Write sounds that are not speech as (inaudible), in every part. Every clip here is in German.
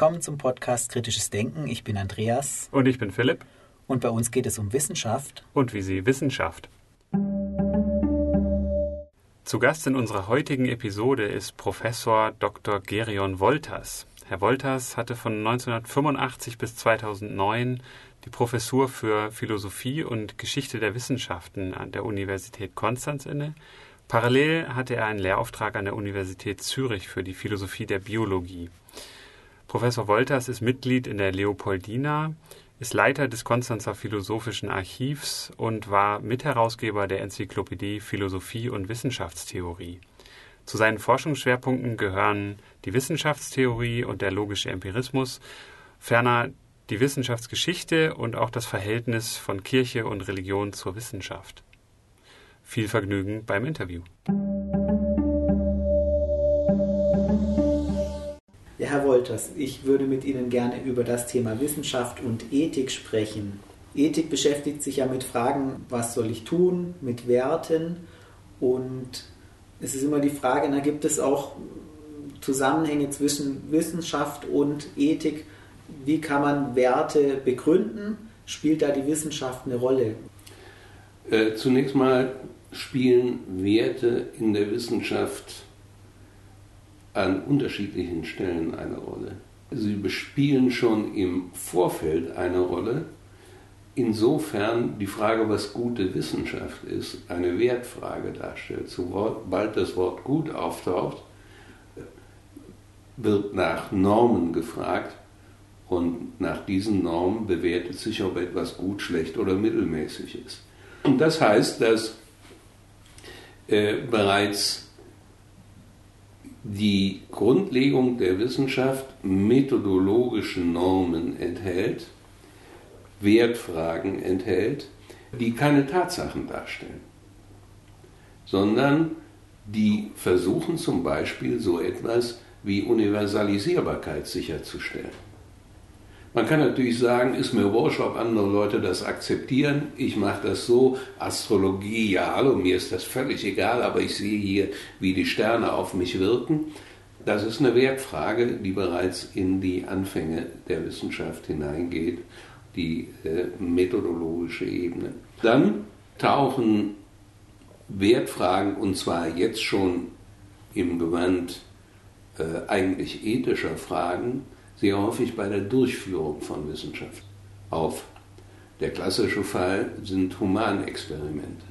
Willkommen zum Podcast Kritisches Denken. Ich bin Andreas. Und ich bin Philipp. Und bei uns geht es um Wissenschaft. Und wie sie Wissenschaft. Zu Gast in unserer heutigen Episode ist Professor Dr. Gerion Wolters. Herr Wolters hatte von 1985 bis 2009 die Professur für Philosophie und Geschichte der Wissenschaften an der Universität Konstanz inne. Parallel hatte er einen Lehrauftrag an der Universität Zürich für die Philosophie der Biologie. Professor Wolters ist Mitglied in der Leopoldina, ist Leiter des Konstanzer Philosophischen Archivs und war Mitherausgeber der Enzyklopädie Philosophie und Wissenschaftstheorie. Zu seinen Forschungsschwerpunkten gehören die Wissenschaftstheorie und der logische Empirismus, ferner die Wissenschaftsgeschichte und auch das Verhältnis von Kirche und Religion zur Wissenschaft. Viel Vergnügen beim Interview. Ja, Herr Wolters, ich würde mit Ihnen gerne über das Thema Wissenschaft und Ethik sprechen. Ethik beschäftigt sich ja mit Fragen, was soll ich tun, mit Werten und es ist immer die Frage, da gibt es auch Zusammenhänge zwischen Wissenschaft und Ethik. Wie kann man Werte begründen? Spielt da die Wissenschaft eine Rolle? Äh, zunächst mal spielen Werte in der Wissenschaft an unterschiedlichen Stellen eine Rolle. Sie bespielen schon im Vorfeld eine Rolle, insofern die Frage, was gute Wissenschaft ist, eine Wertfrage darstellt. Sobald das Wort gut auftaucht, wird nach Normen gefragt und nach diesen Normen bewertet sich, ob etwas gut, schlecht oder mittelmäßig ist. Und das heißt, dass äh, bereits die Grundlegung der Wissenschaft methodologische Normen enthält, Wertfragen enthält, die keine Tatsachen darstellen, sondern die versuchen zum Beispiel so etwas wie Universalisierbarkeit sicherzustellen. Man kann natürlich sagen, ist mir wurscht, ob andere Leute das akzeptieren. Ich mache das so. Astrologie, ja, hallo, mir ist das völlig egal, aber ich sehe hier, wie die Sterne auf mich wirken. Das ist eine Wertfrage, die bereits in die Anfänge der Wissenschaft hineingeht, die äh, methodologische Ebene. Dann tauchen Wertfragen, und zwar jetzt schon im Gewand äh, eigentlich ethischer Fragen, sehr häufig bei der Durchführung von Wissenschaft auf. Der klassische Fall sind Humanexperimente.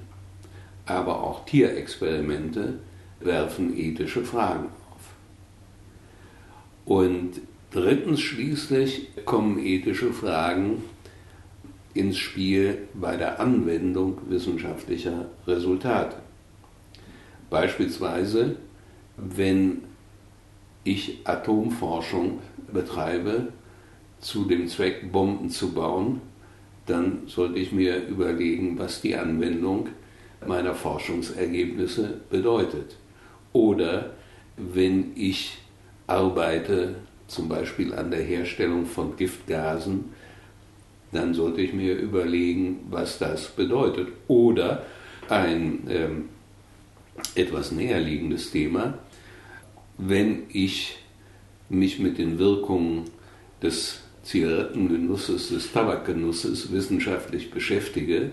Aber auch Tierexperimente werfen ethische Fragen auf. Und drittens schließlich kommen ethische Fragen ins Spiel bei der Anwendung wissenschaftlicher Resultate. Beispielsweise, wenn ich Atomforschung betreibe, zu dem Zweck, Bomben zu bauen, dann sollte ich mir überlegen, was die Anwendung meiner Forschungsergebnisse bedeutet. Oder wenn ich arbeite zum Beispiel an der Herstellung von Giftgasen, dann sollte ich mir überlegen, was das bedeutet. Oder ein ähm, etwas näherliegendes Thema, wenn ich mich mit den Wirkungen des Zigarettengenusses, des Tabakgenusses wissenschaftlich beschäftige,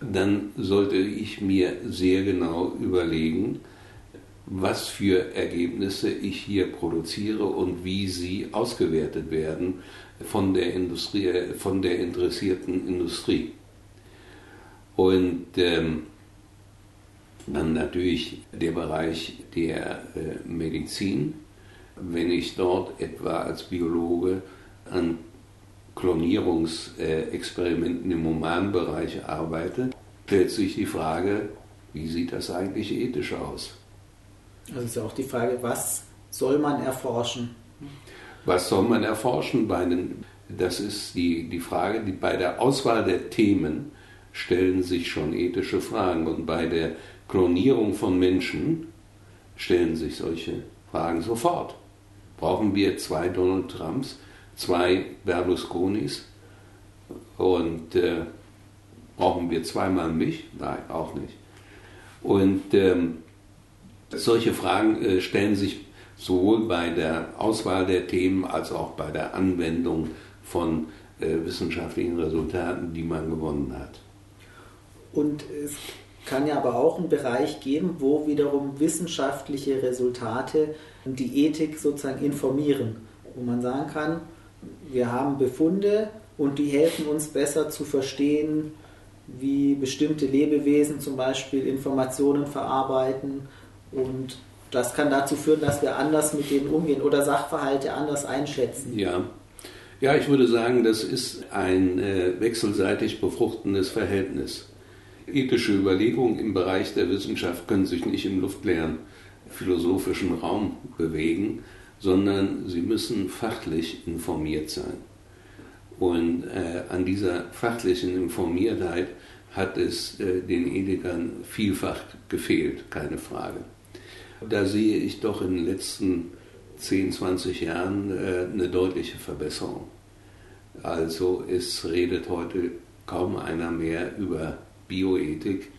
dann sollte ich mir sehr genau überlegen, was für Ergebnisse ich hier produziere und wie sie ausgewertet werden von der, Industrie, von der interessierten Industrie. Und ähm, dann natürlich der Bereich der äh, Medizin wenn ich dort etwa als Biologe an Klonierungsexperimenten im Humanbereich arbeite, stellt sich die Frage, wie sieht das eigentlich ethisch aus? Also ist ja auch die Frage, was soll man erforschen? Was soll man erforschen? Bei den, das ist die, die Frage, die bei der Auswahl der Themen stellen sich schon ethische Fragen und bei der Klonierung von Menschen stellen sich solche Fragen sofort. Brauchen wir zwei Donald Trumps, zwei Berlusconis und äh, brauchen wir zweimal mich? Nein, auch nicht. Und ähm, solche Fragen äh, stellen sich sowohl bei der Auswahl der Themen als auch bei der Anwendung von äh, wissenschaftlichen Resultaten, die man gewonnen hat. Und es kann ja aber auch einen Bereich geben, wo wiederum wissenschaftliche Resultate die Ethik sozusagen informieren, wo man sagen kann, wir haben Befunde und die helfen uns besser zu verstehen, wie bestimmte Lebewesen zum Beispiel Informationen verarbeiten und das kann dazu führen, dass wir anders mit denen umgehen oder Sachverhalte anders einschätzen. Ja, ja ich würde sagen, das ist ein äh, wechselseitig befruchtendes Verhältnis. Ethische Überlegungen im Bereich der Wissenschaft können sich nicht im luftleeren philosophischen Raum bewegen, sondern sie müssen fachlich informiert sein. Und äh, an dieser fachlichen Informiertheit hat es äh, den Ethikern vielfach gefehlt, keine Frage. Da sehe ich doch in den letzten 10, 20 Jahren äh, eine deutliche Verbesserung. Also es redet heute kaum einer mehr über Bioethik,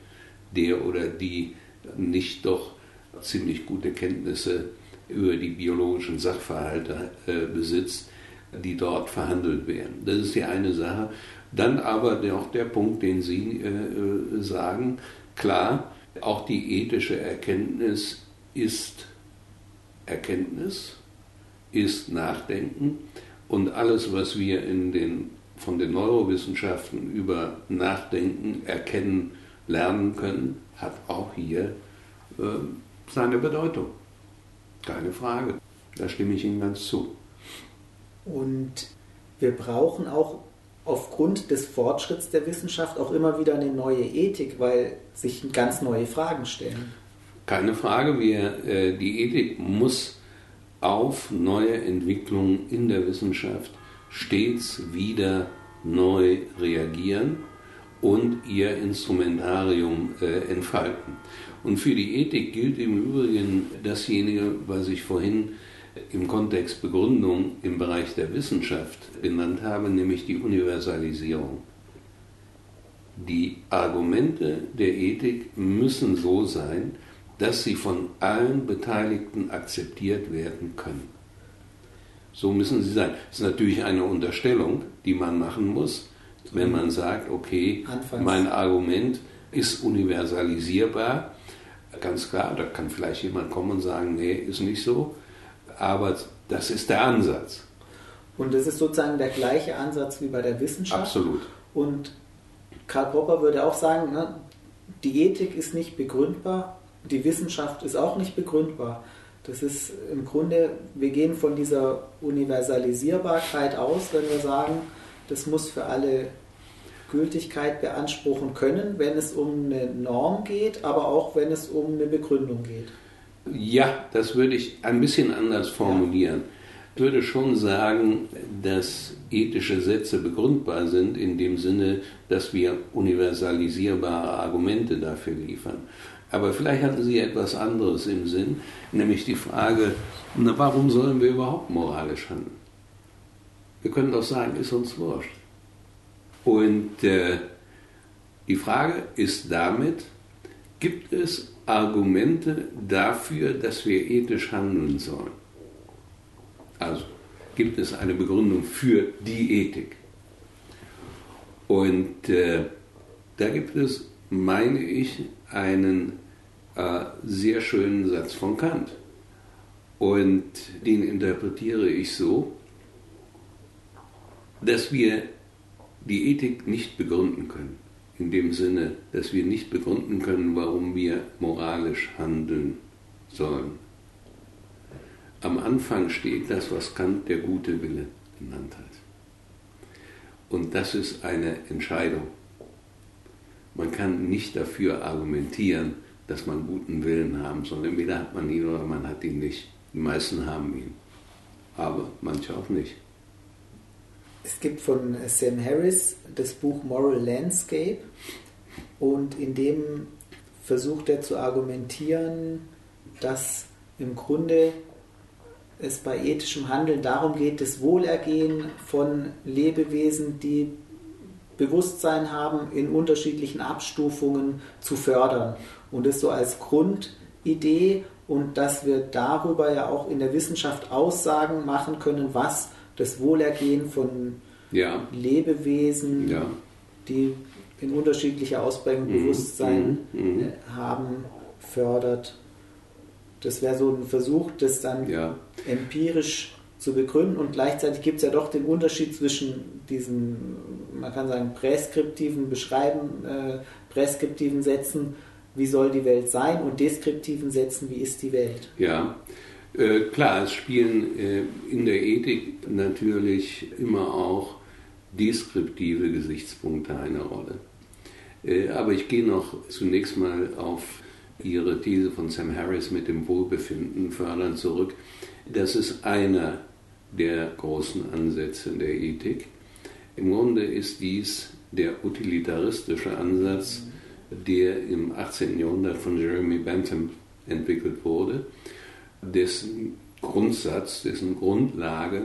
der oder die nicht doch ziemlich gute Kenntnisse über die biologischen Sachverhalte äh, besitzt, die dort verhandelt werden. Das ist die eine Sache. Dann aber auch der Punkt, den Sie äh, äh, sagen, klar, auch die ethische Erkenntnis ist Erkenntnis, ist Nachdenken und alles, was wir in den, von den Neurowissenschaften über Nachdenken, Erkennen, lernen können, hat auch hier äh, seine Bedeutung. Keine Frage. Da stimme ich Ihnen ganz zu. Und wir brauchen auch aufgrund des Fortschritts der Wissenschaft auch immer wieder eine neue Ethik, weil sich ganz neue Fragen stellen. Keine Frage, wir, äh, die Ethik muss auf neue Entwicklungen in der Wissenschaft stets wieder neu reagieren und ihr Instrumentarium äh, entfalten. Und für die Ethik gilt im Übrigen dasjenige, was ich vorhin im Kontext Begründung im Bereich der Wissenschaft genannt habe, nämlich die Universalisierung. Die Argumente der Ethik müssen so sein, dass sie von allen Beteiligten akzeptiert werden können. So müssen sie sein. Das ist natürlich eine Unterstellung, die man machen muss, wenn man sagt, okay, Anfangs. mein Argument ist universalisierbar. Ganz klar, da kann vielleicht jemand kommen und sagen, nee, ist nicht so aber das ist der Ansatz. Und das ist sozusagen der gleiche Ansatz wie bei der Wissenschaft. Absolut. Und Karl Popper würde auch sagen, ne, die Ethik ist nicht begründbar, die Wissenschaft ist auch nicht begründbar. Das ist im Grunde, wir gehen von dieser Universalisierbarkeit aus, wenn wir sagen, das muss für alle Gültigkeit beanspruchen können, wenn es um eine Norm geht, aber auch wenn es um eine Begründung geht. Ja, das würde ich ein bisschen anders formulieren. Ich würde schon sagen, dass ethische Sätze begründbar sind in dem Sinne, dass wir universalisierbare Argumente dafür liefern. Aber vielleicht hatten Sie etwas anderes im Sinn, nämlich die Frage, na, warum sollen wir überhaupt moralisch handeln? Wir können doch sagen, ist uns wurscht. Und äh, die Frage ist damit, gibt es Argumente dafür, dass wir ethisch handeln sollen. Also gibt es eine Begründung für die Ethik. Und äh, da gibt es, meine ich, einen äh, sehr schönen Satz von Kant. Und den interpretiere ich so, dass wir die Ethik nicht begründen können in dem Sinne, dass wir nicht begründen können, warum wir moralisch handeln sollen. Am Anfang steht das, was Kant der gute Wille genannt hat. Und das ist eine Entscheidung. Man kann nicht dafür argumentieren, dass man guten Willen haben soll. Entweder hat man ihn oder man hat ihn nicht. Die meisten haben ihn, aber manche auch nicht. Es gibt von Sam Harris das Buch Moral Landscape und in dem versucht er zu argumentieren, dass im Grunde es bei ethischem Handeln darum geht, das Wohlergehen von Lebewesen, die Bewusstsein haben, in unterschiedlichen Abstufungen zu fördern und es so als Grundidee und dass wir darüber ja auch in der Wissenschaft Aussagen machen können, was das Wohlergehen von ja. Lebewesen, Ja. die in unterschiedlicher Ausprägung Mhm, Bewusstsein mhm, mhm. haben, fördert. Das wäre so ein Versuch, das dann Ja. empirisch zu begründen und gleichzeitig gibt es ja doch den Unterschied zwischen diesen, man kann sagen, präskriptiven Beschreiben, äh, präskriptiven Sätzen, wie soll die Welt sein und deskriptiven Sätzen, wie ist die Welt. Ja, äh, klar, es spielen äh, in der Ethik natürlich immer auch deskriptive Gesichtspunkte eine Rolle. Äh, aber ich gehe noch zunächst mal auf Ihre These von Sam Harris mit dem Wohlbefinden fördern zurück. Das ist einer der großen Ansätze der Ethik. Im Grunde ist dies der utilitaristische Ansatz, der im 18. Jahrhundert von Jeremy Bentham entwickelt wurde, dessen Grundsatz, dessen Grundlage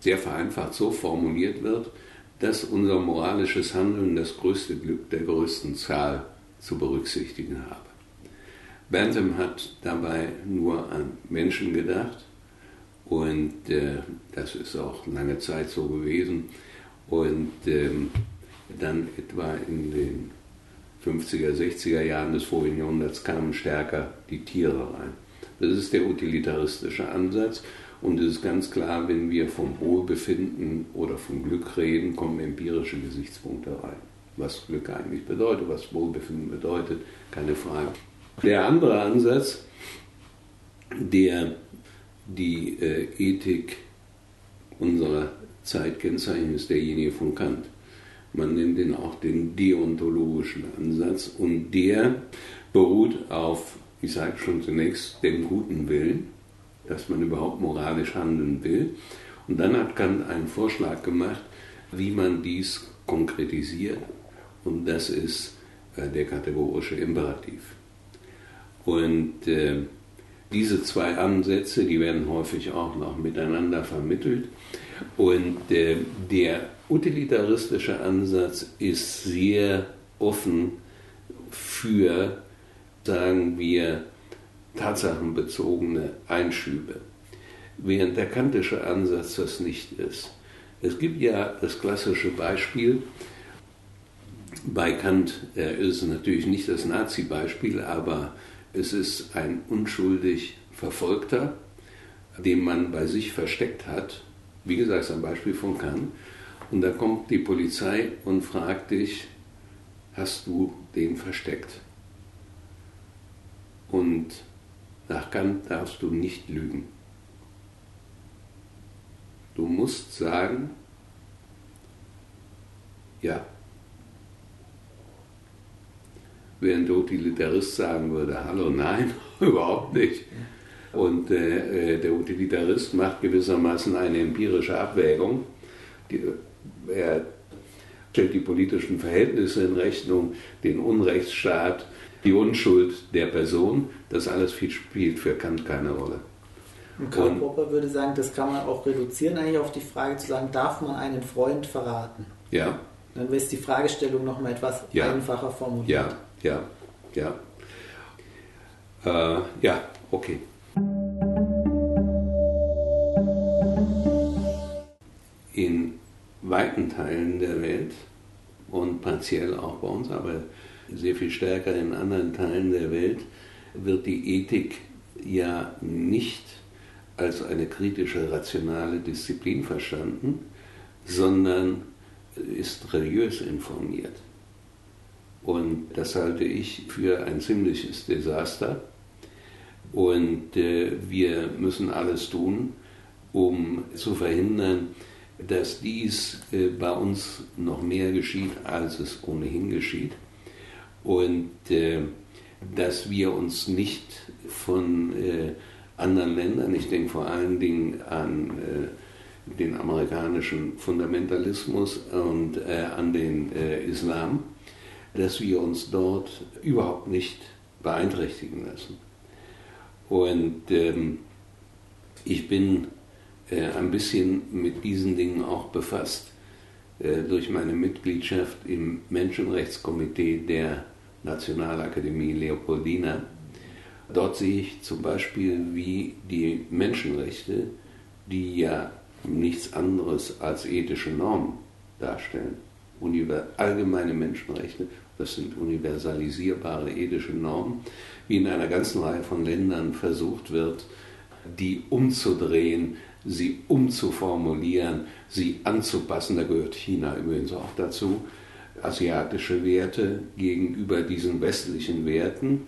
sehr vereinfacht so formuliert wird, dass unser moralisches Handeln das größte Glück der größten Zahl zu berücksichtigen habe. Bentham hat dabei nur an Menschen gedacht und äh, das ist auch lange Zeit so gewesen. Und ähm, dann etwa in den 50er, 60er Jahren des vorigen Jahrhunderts kamen stärker die Tiere rein. Das ist der utilitaristische Ansatz. Und es ist ganz klar, wenn wir vom Wohlbefinden oder vom Glück reden, kommen empirische Gesichtspunkte rein. Was Glück eigentlich bedeutet, was Wohlbefinden bedeutet, keine Frage. Der andere Ansatz, der die äh, Ethik unserer Zeit kennzeichnet, ist derjenige von Kant. Man nennt ihn auch den deontologischen Ansatz und der beruht auf, ich sage schon zunächst, dem guten Willen, dass man überhaupt moralisch handeln will. Und dann hat Kant einen Vorschlag gemacht, wie man dies konkretisiert. Und das ist äh, der kategorische Imperativ. Und äh, diese zwei Ansätze, die werden häufig auch noch miteinander vermittelt. Und äh, der utilitaristische Ansatz ist sehr offen für, sagen wir, tatsachenbezogene Einschübe, während der kantische Ansatz das nicht ist. Es gibt ja das klassische Beispiel, bei Kant äh, ist es natürlich nicht das Nazi-Beispiel, aber es ist ein unschuldig Verfolgter, den man bei sich versteckt hat. Wie gesagt, ein Beispiel von Kant. Und da kommt die Polizei und fragt dich, hast du den versteckt? Und nach Kant darfst du nicht lügen. Du musst sagen, ja. Während der Utilitarist sagen würde, hallo, nein, (laughs) überhaupt nicht. Und äh, der Utilitarist macht gewissermaßen eine empirische Abwägung. Die, er stellt die politischen Verhältnisse in Rechnung, den Unrechtsstaat, die Unschuld der Person. Das alles spielt für Kant keine Rolle. Und Karl Popper würde sagen, das kann man auch reduzieren eigentlich auf die Frage zu sagen, darf man einen Freund verraten? Ja. Dann ist die Fragestellung nochmal etwas Ja. einfacher formuliert. Ja, ja, ja. Äh, ja, okay. In weiten Teilen der Welt und partiell auch bei uns, aber sehr viel stärker in anderen Teilen der Welt, wird die Ethik ja nicht als eine kritische, rationale Disziplin verstanden, sondern ist religiös informiert. Und das halte ich für ein ziemliches Desaster. Und äh, wir müssen alles tun, um zu verhindern, dass dies äh, bei uns noch mehr geschieht, als es ohnehin geschieht. Und äh, dass wir uns nicht von äh, anderen Ländern, ich denke vor allen Dingen an äh, den amerikanischen Fundamentalismus und äh, an den Islam, dass wir uns dort überhaupt nicht beeinträchtigen lassen. Und ähm, ich bin äh, ein bisschen mit diesen Dingen auch befasst äh, durch meine Mitgliedschaft im Menschenrechtskomitee der Nationalakademie Leopoldina. Dort sehe ich zum Beispiel, wie die Menschenrechte, die ja nichts anderes als ethische Normen darstellen, allgemeine Menschenrechte, das sind universalisierbare ethische Normen, wie in einer ganzen Reihe von Ländern versucht wird, die umzudrehen, sie umzuformulieren, sie anzupassen. Da gehört China übrigens auch dazu. Asiatische Werte gegenüber diesen westlichen Werten.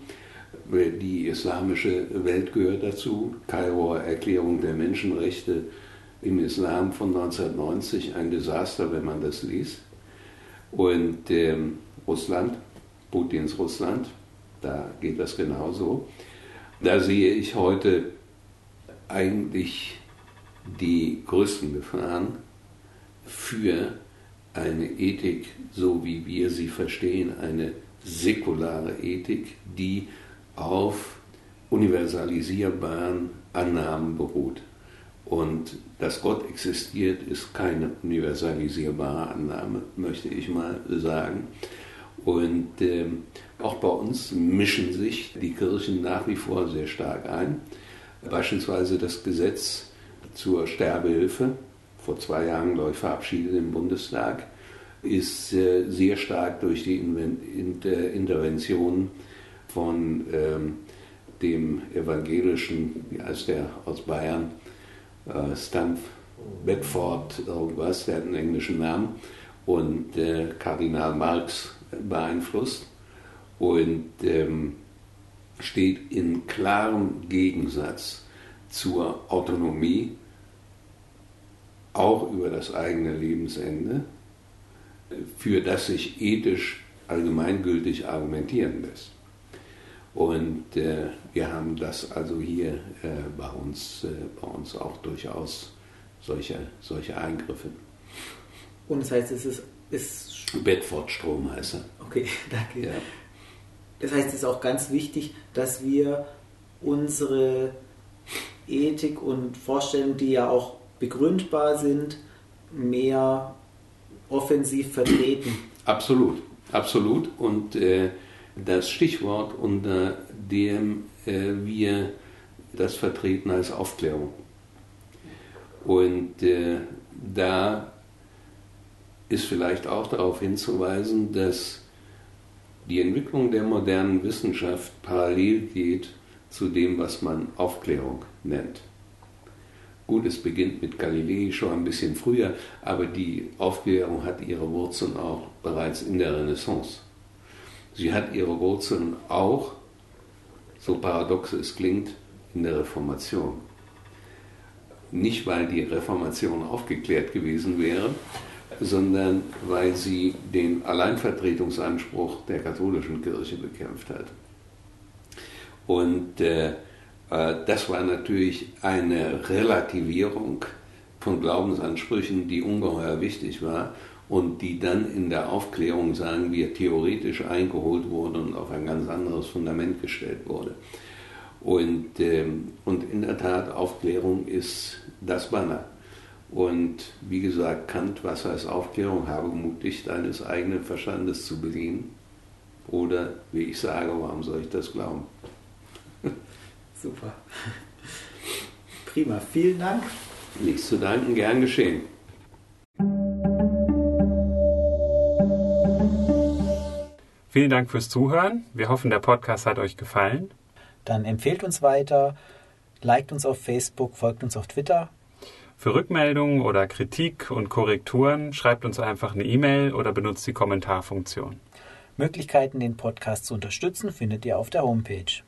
Die islamische Welt gehört dazu. Kairoer Erklärung der Menschenrechte im Islam von 1990, ein Desaster, wenn man das liest. Und ähm, Russland, Putins Russland, da geht das genauso. Da sehe ich heute eigentlich die größten Gefahren für eine Ethik, so wie wir sie verstehen, eine säkulare Ethik, die auf universalisierbaren Annahmen beruht. Und dass Gott existiert, ist keine universalisierbare Annahme, möchte ich mal sagen. Und äh, auch bei uns mischen sich die Kirchen nach wie vor sehr stark ein. Beispielsweise das Gesetz zur Sterbehilfe, vor zwei Jahren, glaube ich, verabschiedet im Bundestag, ist äh, sehr stark durch die Intervention von ähm, dem evangelischen, wie heißt der aus Bayern, äh, Stamp Bedford, irgendwas, der hat einen englischen Namen, und äh, Kardinal Marx beeinflusst und ähm, steht in klarem Gegensatz zur Autonomie, auch über das eigene Lebensende, für das sich ethisch allgemeingültig argumentieren lässt. Und äh, wir haben das also hier äh, bei, uns, äh, bei uns auch durchaus solche, solche Eingriffe. Und das heißt, es ist. Ist Bedford-Strom heißt er. Okay, (laughs) danke. Ja. Das heißt, es ist auch ganz wichtig, dass wir unsere Ethik und Vorstellungen, die ja auch begründbar sind, mehr offensiv vertreten. Absolut, absolut. Und äh, das Stichwort, unter dem äh, wir das vertreten, als Aufklärung. Und äh, da ist vielleicht auch darauf hinzuweisen, dass die Entwicklung der modernen Wissenschaft parallel geht zu dem, was man Aufklärung nennt. Gut, es beginnt mit Galilei schon ein bisschen früher, aber die Aufklärung hat ihre Wurzeln auch bereits in der Renaissance. Sie hat ihre Wurzeln auch, so paradox es klingt, in der Reformation. Nicht, weil die Reformation aufgeklärt gewesen wäre, sondern weil sie den Alleinvertretungsanspruch der katholischen Kirche bekämpft hat. Und äh, äh, das war natürlich eine Relativierung von Glaubensansprüchen, die ungeheuer wichtig war und die dann in der Aufklärung, sagen wir, theoretisch eingeholt wurde und auf ein ganz anderes Fundament gestellt wurde. Und, ähm, und in der Tat, Aufklärung ist das Banner. Und wie gesagt, Kant, was heißt Aufklärung, habe Mut, dich deines eigenen Verstandes zu bedienen. Oder wie ich sage, warum soll ich das glauben? (laughs) Super. Prima, vielen Dank. Nichts zu danken, gern geschehen. Vielen Dank fürs Zuhören. Wir hoffen, der Podcast hat euch gefallen. Dann empfehlt uns weiter, liked uns auf Facebook, folgt uns auf Twitter für Rückmeldungen oder Kritik und Korrekturen schreibt uns einfach eine E-Mail oder benutzt die Kommentarfunktion. Möglichkeiten, den Podcast zu unterstützen, findet ihr auf der Homepage.